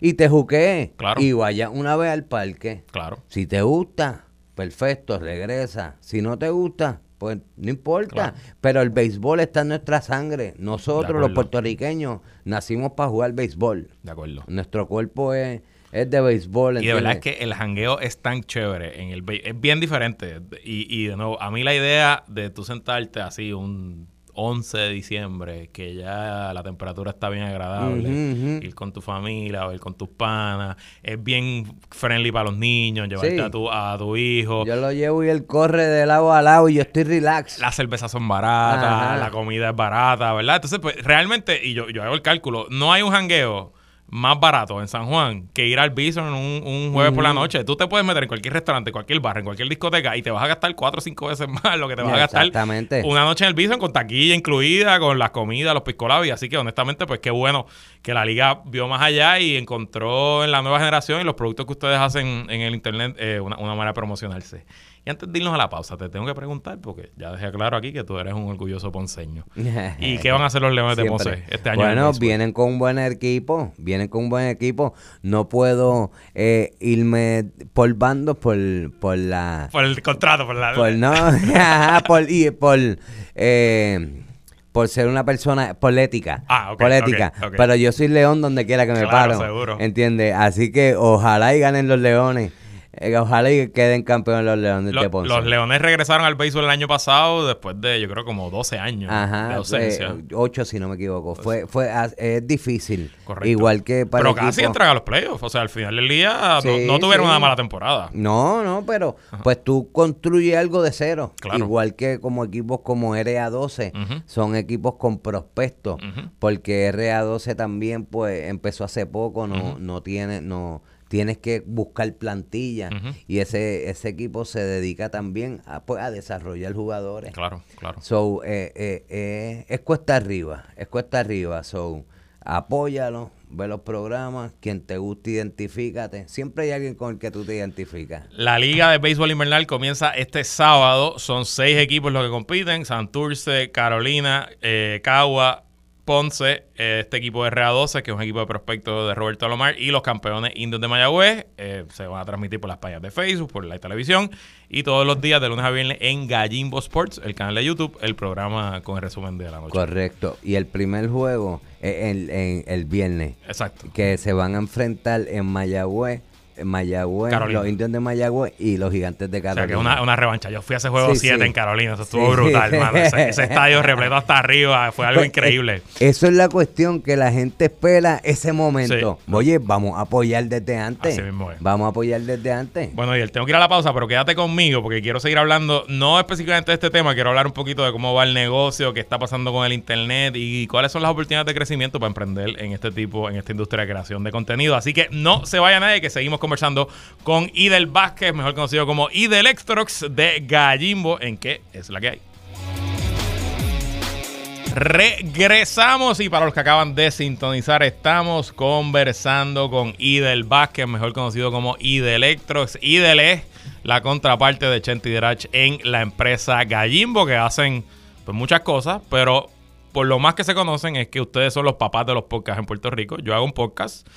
Y te juqueé. Claro. Y vaya una vez al parque. Claro. Si te gusta, perfecto, regresa. Si no te gusta, pues no importa. Claro. Pero el béisbol está en nuestra sangre. Nosotros, los puertorriqueños, nacimos para jugar béisbol. De acuerdo. Nuestro cuerpo es, es de béisbol. Y de verdad es que el jangueo es tan chévere. en el Es bien diferente. Y, y de nuevo, a mí la idea de tú sentarte así un 11 de diciembre, que ya la temperatura está bien agradable, ir con tu familia o ir con tus panas, es bien friendly para los niños, llevarte Sí. a, tu, a tu hijo. Yo lo llevo y él corre de lado a lado y yo estoy relax. Las cervezas son baratas, Ajá. la comida es barata, ¿verdad? Entonces, pues realmente, y yo, yo hago el cálculo, no hay un jangueo más barato en San Juan que ir al Bison un, un jueves por la noche. Tú te puedes meter en cualquier restaurante, cualquier bar, en cualquier discoteca y te vas a gastar cuatro o cinco veces [LAUGHS] más lo que te vas a gastar una noche en el Bison con taquilla incluida, con las comidas, los piscolabis. Así que honestamente, pues qué bueno que la liga vio más allá y encontró en la nueva generación y los productos que ustedes hacen en el internet eh, una, una manera de promocionarse. Y antes de irnos a la pausa, te tengo que preguntar, porque ya dejé claro aquí que tú eres un orgulloso ponceño. [LAUGHS] ¿Y qué van a hacer los Leones de. Ponce este año? Bueno, vienen con un buen equipo, vienen con un buen equipo. No puedo eh, irme por bandos por, por la... Por el contrato, por la... Por no, [LAUGHS] ajá, por, y por, eh, por ser una persona política. Ah, ok, política. Pero yo soy león donde quiera que me Claro, paro. seguro. ¿Entiendes? Así que ojalá y ganen los leones. Eh, ojalá y queden campeones los leones Lo- de Ponce. los Leones regresaron al béisbol el año pasado después de, yo creo, como 12 años de ausencia. eh, ocho si no me equivoco. Fue, fue, as- es difícil. Correcto. Igual que para Pero casi entran a los playoffs. O sea, al final del día Sí, no, no tuvieron sí. una mala temporada. No, no, pero pues tú construyes algo de cero. Claro. Igual que como equipos como RA12, Ujú. son equipos con prospectos, Ujú. porque RA12 también pues empezó hace poco, no, no tiene, no tienes que buscar plantilla y ese, ese equipo se dedica también a, pues, a desarrollar jugadores. Claro, claro. So, eh, eh, eh, es cuesta arriba, es cuesta arriba. So, apóyalo, ve los programas, quien te guste, identifícate. Siempre hay alguien con el que tú te identificas. La Liga de Béisbol Invernal comienza este sábado. Son seis equipos los que compiten. Santurce, Carolina, eh, Cagua, Ponce, eh, este equipo de RA12, que es un equipo de prospectos de Roberto Alomar, y los campeones indios de Mayagüez. eh, se van a transmitir por las páginas de Facebook, por la televisión, y todos los días de lunes a viernes en Gallimbo Sports, el canal de YouTube, el programa con el resumen de la noche. Correcto. Y el primer juego es el, en- el viernes, Exacto. que se van a enfrentar en Mayagüez, Mayagüez, Carolina. los indios de Mayagüez y los gigantes de O sea, Carolina. que es una, una revancha. Yo fui a ese juego Sí, 7 sí. en Carolina. Eso estuvo Sí. brutal, [LAUGHS] mano. Ese, ese estadio repleto hasta arriba. Fue algo Pues, increíble. eh, Eso es la cuestión, que la gente espera ese momento. Oye, vamos a apoyar desde antes. Así mismo es. Vamos a apoyar desde antes. Bueno, y él tengo que ir a la pausa, pero quédate conmigo porque quiero seguir hablando, no específicamente de este tema, quiero hablar un poquito de cómo va el negocio, qué está pasando con el internet y cuáles son las oportunidades de crecimiento para emprender en este tipo, en esta industria de creación de contenido. Así que no se vaya nadie, que seguimos conversando con Idel Vázquez, mejor conocido como Idel Extrox de Gallimbo, en qué es la que hay. Regresamos y para los que acaban de sintonizar, estamos conversando con Idel Vázquez, mejor conocido como Ide Electrox. Idel es la contraparte de Chenti Derach en la empresa Gallimbo, que hacen pues, muchas cosas, pero por lo más que se conocen es que ustedes son los papás de los podcasts en Puerto Rico. Yo hago un podcast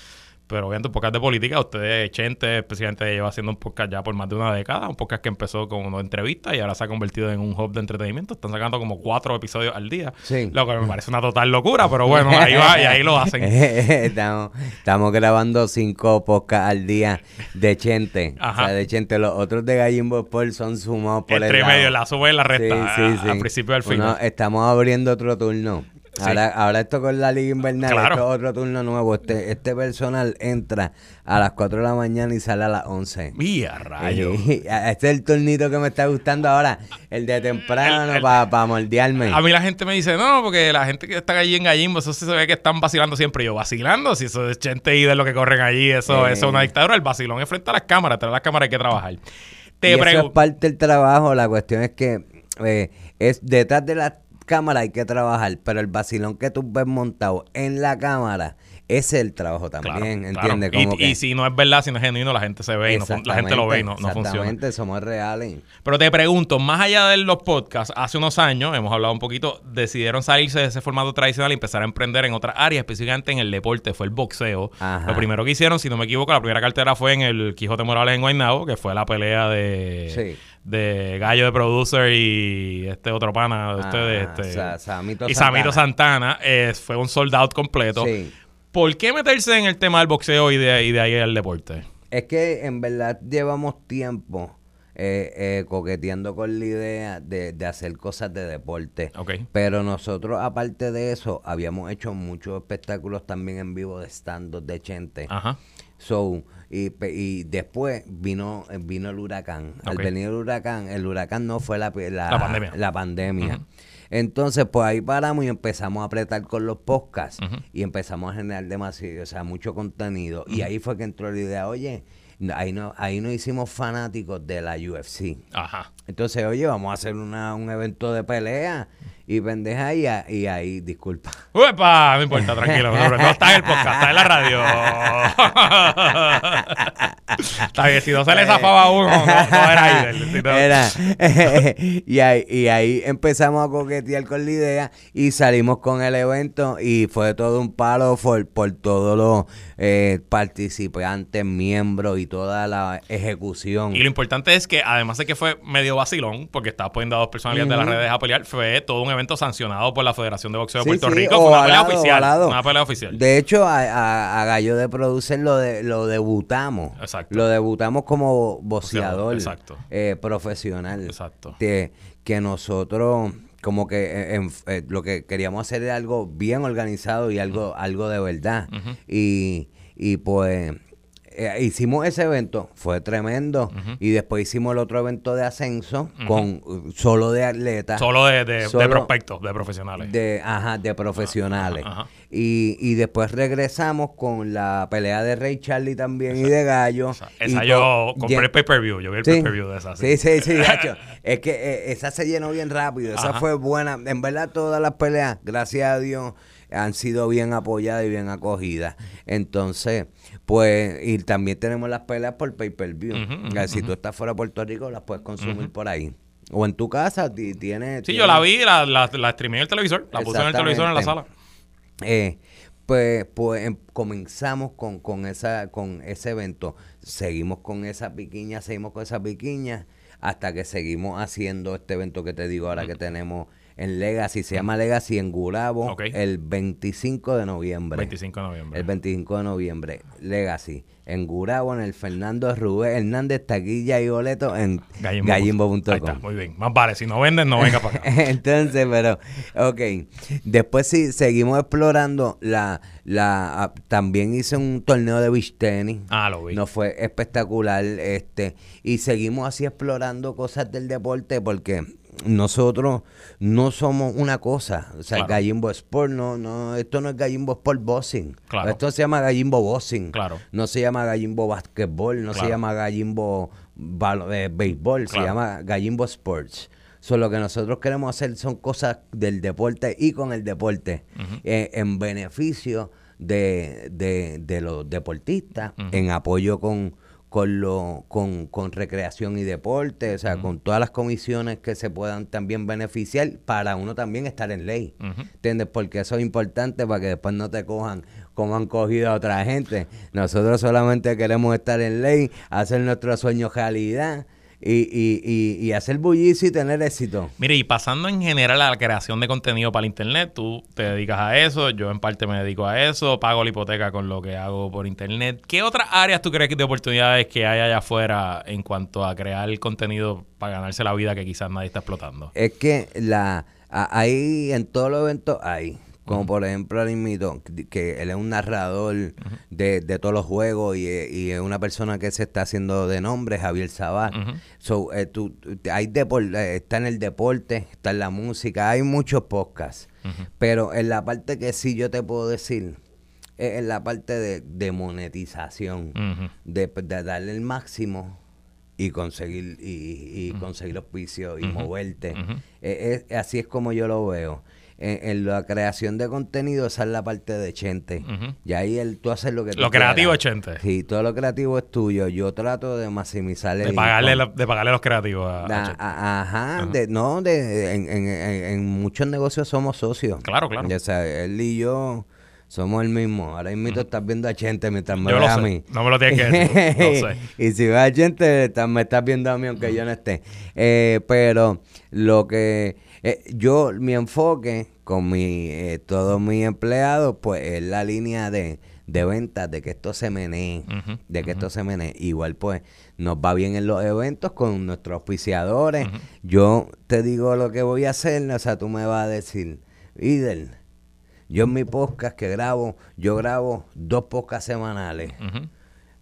pero obviamente un podcast de política, ustedes, Chente, especialmente lleva haciendo un podcast ya por más de una década, un podcast que empezó con una entrevista y ahora se ha convertido en un hub de entretenimiento. Están sacando como cuatro episodios al día. Sí. Lo que me parece una total locura, pero bueno, ahí va y ahí lo hacen. [LAUGHS] estamos, estamos, grabando cinco podcasts al día de Chente. Ajá. O sea, de Chente. Los otros de Gallimbo Sport son sumados por el. Entre medio, la sube y la resta. Sí, sí. Al principio del final. estamos abriendo otro turno. Ahora, ahora esto con la Liga Invernal, esto es otro turno nuevo. Este, este personal entra a las 4 de la mañana y sale a las 11. ¡Mía, rayo! [LAUGHS] este es el turnito que me está gustando ahora, el de temprano para moldearme. A mí la gente me dice, no, porque la gente que está allí en Gallimbo, eso se ve que están vacilando siempre. yo, ¿vacilando? Si eso es gente y de lo que corren allí, eso, eso es una dictadura. El vacilón es frente a las cámaras, tras las cámaras hay que trabajar. Te eso es parte del trabajo, la cuestión es que eh, es detrás de las cámara hay que trabajar, pero el vacilón que tú ves montado en la cámara, ese es el trabajo también, ¿entiendes? Y, si no es verdad, si no es genuino, la gente se ve y la gente lo ve y no, no funciona. Exactamente, somos reales. Pero te pregunto, más allá de los podcasts, hace unos años, hemos hablado un poquito, decidieron salirse de ese formato tradicional y empezar a emprender en otras áreas, específicamente en el deporte, fue el boxeo. Lo primero que hicieron, si no me equivoco, la primera cartera fue en el Quijote Morales en Guaynabo, que fue la pelea de... Sí de Gallo de Producer y este otro pana de ustedes. Este, y Samito Santana. fue un sold out completo. ¿Por qué meterse en el tema del boxeo y de, y de ahí al deporte? Es que en verdad llevamos tiempo eh, eh, coqueteando con la idea de, hacer cosas de deporte. Pero nosotros, aparte de eso, habíamos hecho muchos espectáculos también en vivo de stand-up de Chente. Ajá. So, y, y después vino, vino el huracán. Al venir el huracán, el huracán no fue la, la, pandemia. Entonces, pues ahí paramos y empezamos a apretar con los podcasts y empezamos a generar demasiado, o sea, mucho contenido. Y ahí fue que entró la idea, oye, ahí no, ahí nos hicimos fanáticos de la UFC. Ajá. Entonces, oye, vamos a hacer una, un evento de pelea y pendeja y, y ahí, disculpa. ¡Uepa! No importa, tranquilo. No, está en el podcast, está en la radio. [LAUGHS] está bien, si no se le zafaba uno, no, era ahí. era, [LAUGHS] y, ahí, y ahí empezamos a coquetear con la idea y salimos con el evento y fue todo un palo por, por todos los eh, participantes, miembros y toda la ejecución. Y lo importante es que además de que fue medio vacilón, porque estaba poniendo a dos personalidades de las redes a pelear, fue todo un evento sancionado por la Federación de Boxeo de Puerto Rico. Fue una pelea oficial. Una pelea oficial. De hecho, a, Gallo de Producer lo, de, lo debutamos. Exacto. Lo debutamos como boxeador Exacto. Eh, profesional. Exacto. Que, que nosotros como que eh, eh, lo que queríamos hacer era algo bien organizado y algo, algo de verdad. y, y pues eh, hicimos ese evento, fue tremendo. Y después hicimos el otro evento de ascenso con solo de atletas. Solo de, de, prospectos, de profesionales. De, ajá, de profesionales. Y, y después regresamos con la pelea de Rey Charlie también y de Gallo. Esa, yo compré el pay-per-view, yo vi el pay-per-view de esa. Sí, sí, sí, [LAUGHS] es que eh, esa se llenó bien rápido, esa fue buena. En verdad todas las peleas, gracias a Dios, han sido bien apoyadas y bien acogidas. Entonces, pues, y también tenemos las peleas por pay-per-view. si tú estás fuera de Puerto Rico, las puedes consumir por ahí. O en tu casa tienes... Sí, yo la vi, la, la, la streamé en el televisor, la puse en el televisor en la sala. Eh, pues, pues em, comenzamos con, con, esa, con ese evento. Seguimos con esa piquiña, seguimos con esa piquiña, hasta que seguimos haciendo este evento que te digo ahora que tenemos en Legacy, se llama Legacy en Gurabo, el 25 de noviembre. 25 de noviembre. El 25 de noviembre, Legacy. En Gurabo, en el Fernando Rubén Hernández, Taquilla y Boleto en gallimbo.com. muy bien. Más vale, si no venden, no venga para acá. [LAUGHS] Entonces, pero, ok. Después sí, seguimos explorando la, la, ah, también hice un torneo de beach tenis. Ah, lo vi. No fue espectacular, este, y seguimos así explorando cosas del deporte porque nosotros no somos una cosa. O sea, Gallimbo Sport, no, no, esto no es Gallimbo Sport Boxing. Esto se llama Gallimbo Boxing. Claro. No se llama Gallimbo Basketball, no se llama Gallimbo eh, Béisbol, se llama Gallimbo Sports. So, lo que nosotros queremos hacer son cosas del deporte y con el deporte, eh, en beneficio de, de, de los deportistas, en apoyo con, con, lo, con, con recreación y deporte, o sea, con todas las comisiones que se puedan también beneficiar para uno también estar en ley. ¿Entiendes? Porque eso es importante para que después no te cojan como han cogido a otra gente. Nosotros solamente queremos estar en ley, hacer nuestros sueños realidad y, y, y, y hacer bullicio y tener éxito. Mire, y pasando en general a la creación de contenido para el internet, tú te dedicas a eso, yo en parte me dedico a eso, pago la hipoteca con lo que hago por internet. ¿Qué otras áreas tú crees que de oportunidades que hay allá afuera en cuanto a crear contenido para ganarse la vida que quizás nadie está explotando? Es que la ahí en todos los eventos hay. Como por ejemplo el invito, que él es un narrador de, de todos los juegos y, y es una persona que se está haciendo de nombre, Javier Sabat. So, eh, tú- hay eh, está en el deporte, está en la música, hay muchos podcasts. Pero en la parte que sí yo te puedo decir, es en la parte de, de monetización, de, de darle el máximo y conseguir y, y conseguir auspicio y moverte. Eh, eh, así es como yo lo veo. En, en la creación de contenido, esa es la parte de Chente. Y ahí el, tú haces lo que tú Lo creativo es. Chente. Sí, todo lo creativo es tuyo. Yo trato de maximizar el De pagarle, de los creativos a, Chente. a- ajá, de- no, de, en, en- muchos negocios somos socios. Claro, claro. O sea, él y yo somos el mismo. Ahora mismo estás viendo a Chente mientras me ves lo a mí. No me lo tienes que decir. [LAUGHS] Sé. y si ves a Chente, me estás viendo a mí aunque yo no esté. Eh, pero lo que eh, yo, mi enfoque con mi, eh, todos mis empleados, pues es la línea de, de ventas, de que esto se menee, de que esto se menee. Igual pues nos va bien en los eventos con nuestros auspiciadores. Yo te digo lo que voy a hacer, o sea, tú me vas a decir, Idel, yo en mi podcast que grabo, yo grabo dos podcasts semanales.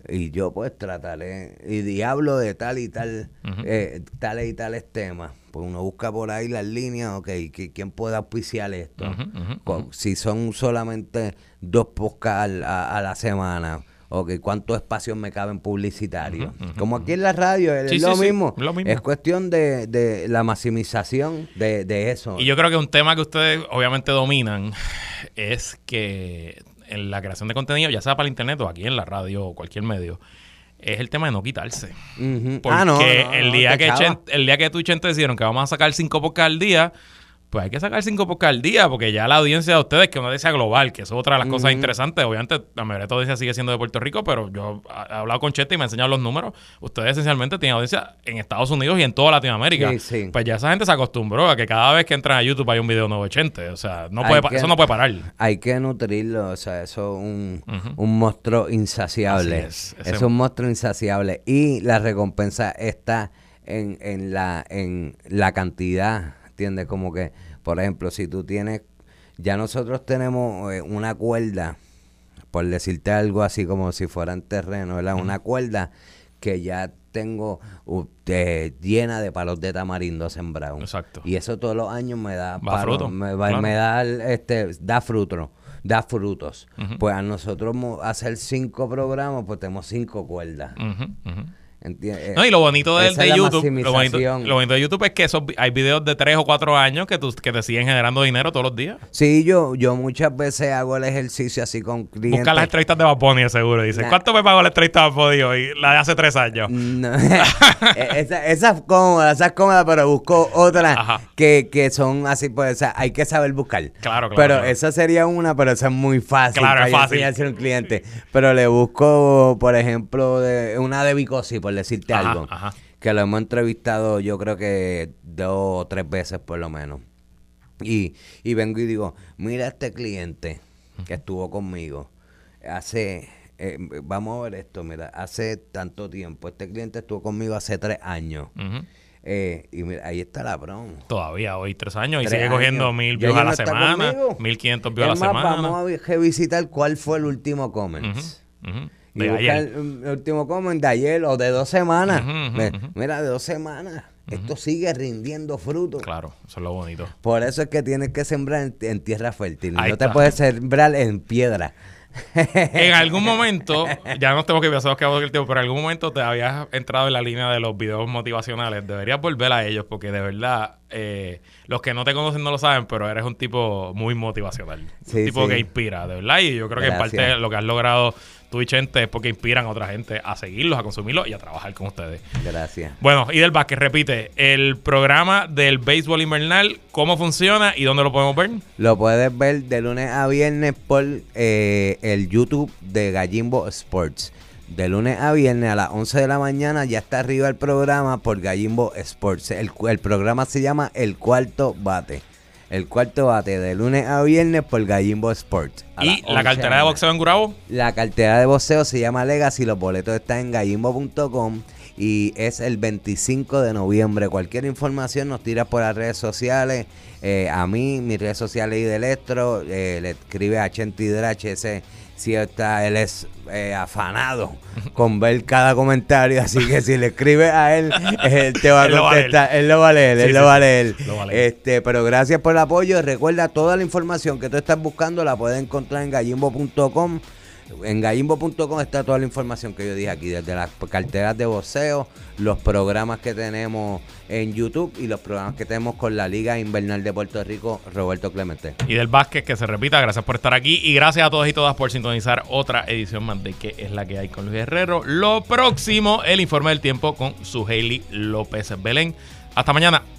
Y yo pues trataré, y, y hablo de tal y tal, eh, tales y tales temas. Pues uno busca por ahí las líneas, ok, que- ¿quién puede auspiciar esto? Si son solamente dos podcasts a, a la semana, ok, ¿cuántos espacios me caben publicitarios? Como aquí en la radio, es Sí, lo, sí, sí, mismo. lo mismo. Es cuestión de, de la maximización de, de eso. Y yo creo que un tema que ustedes obviamente dominan es que en la creación de contenido, ya sea para el internet o aquí en la radio o cualquier medio, es el tema de no quitarse. Porque Ah, no, no, el, día que el día que tú y Chente decidieron que vamos a sacar cinco podcasts al día, pues hay que sacar cinco podcasts al día, porque ya la audiencia de ustedes, que es una audiencia global, que eso es otra de las cosas interesantes, obviamente la mayoría de audiencia sigue siendo de Puerto Rico, pero yo he hablado con Chente y me ha enseñado los números. Ustedes esencialmente tienen audiencia en Estados Unidos y en toda Latinoamérica. Sí, sí. Pues ya esa gente se acostumbró a que cada vez que entran a YouTube hay un video nuevo de Chente. O sea, no puede, que- eso no puede parar. Hay que nutrirlo, o sea, eso es un, un monstruo insaciable. Es, es un monstruo insaciable. Y la recompensa está en, en, la, en la cantidad, ¿entiendes? Como que, por ejemplo, si tú tienes, ya nosotros tenemos eh, una cuerda, por decirte algo así como si fuera en terreno, ¿verdad? Una cuerda que ya tengo uh, llena de palos de tamarindo sembrados. Exacto. Y eso todos los años me da Va fruto, me, va- claro. me da este da fruto, da frutos. Pues a nosotros hacer cinco programas, pues tenemos cinco cuerdas. ¿Entiendes? No, y lo bonito de, YouTube, lo bonito, maximización. lo bonito de YouTube es que esos, hay videos de 3 o 4 años que, tú, que te siguen generando dinero todos los días. Sí, yo, yo muchas veces hago el ejercicio así con clientes. Busca las entrevistas de de seguro. Dice, Nah. ¿cuánto me pagó la entrevista de Bad Bunny hoy? La de hace 3 años. No. [LAUGHS] [LAUGHS] Eh, esa, esa es cómoda, esa es cómoda, pero busco otras Ajá. que, que son así, pues, o sea, hay que saber buscar. Claro, claro, Pero claro. esa sería una, pero esa es muy fácil. Claro, para es fácil. enseñárselo a un cliente. Pero le busco, por ejemplo, de, una de Bicosi, por decirte Ajá, algo. ajá. Que lo hemos entrevistado, yo creo que dos o tres veces por lo menos. Y, y vengo y digo, mira este cliente que estuvo conmigo hace, eh, vamos a ver esto, mira, hace tanto tiempo, este cliente estuvo conmigo hace tres años. Eh, y mira, ahí está la promo. Todavía hoy 3 años y Tres sigue cogiendo mil views a la semana, conmigo. 1500 views a la semana. Vamos a revisitar cuál fue el último comment. Ujú, ujú. Y De ayer. el, el último comment de ayer o de dos semanas. Mira, de dos semanas. Esto sigue rindiendo fruto. Claro, eso es lo bonito. Por eso es que tienes que sembrar en, en tierra fértil. Ahí no te puedes sembrar en piedra. En algún [LAUGHS] momento, ya no tengo que pasar que el tiempo, pero en algún momento te habías entrado en la línea de los videos motivacionales. Deberías volver a ellos porque de verdad eh, los que no te conocen no lo saben, pero eres un tipo muy motivacional. Sí, un tipo sí. que inspira, de verdad. Y yo creo que en parte lo que has logrado tú y Chente es porque inspiran a otra gente a seguirlos, a consumirlos y a trabajar con ustedes. Gracias. Bueno, y del Vázquez, repite, el programa del béisbol invernal, ¿cómo funciona y dónde lo podemos ver? Lo puedes ver de lunes a viernes por eh, el YouTube de Gallimbo Sports. De lunes a viernes a las 11 de la mañana ya está arriba el programa por Gallimbo Sports. El, programa se llama El Cuarto Bate. El Cuarto Bate de lunes a viernes por Gallimbo Sports. Y la 11 cartera de boxeo en Gurabo. La cartera de boxeo se llama Legacy, los boletos están en gallimbo.com y es el 25 de noviembre. Cualquier información nos tira por las redes sociales. eh, a mí, mis redes sociales y de Electro, eh, le escribe a Chenti Drache, ese si está, él es eh, afanado con ver cada comentario, así que si le escribe a él, [LAUGHS] él te va a contestar, él lo va a leer, él sí, lo va a sí. leer. Lo va a leer. Este, pero gracias por el apoyo. Recuerda, toda la información que tú estás buscando la puedes encontrar en gallimbo.com. En gallimbo.com está toda la información que yo dije aquí, desde las carteras de boxeo, los programas que tenemos en YouTube y los programas que tenemos con la Liga Invernal de Puerto Rico, Roberto Clemente. Y del Vázquez, que se repita, gracias por estar aquí. Y gracias a todos y todas por sintonizar otra edición más de que es la que hay con Luis Herrero. Lo próximo, el informe del tiempo con su Hailey López Belén. Hasta mañana.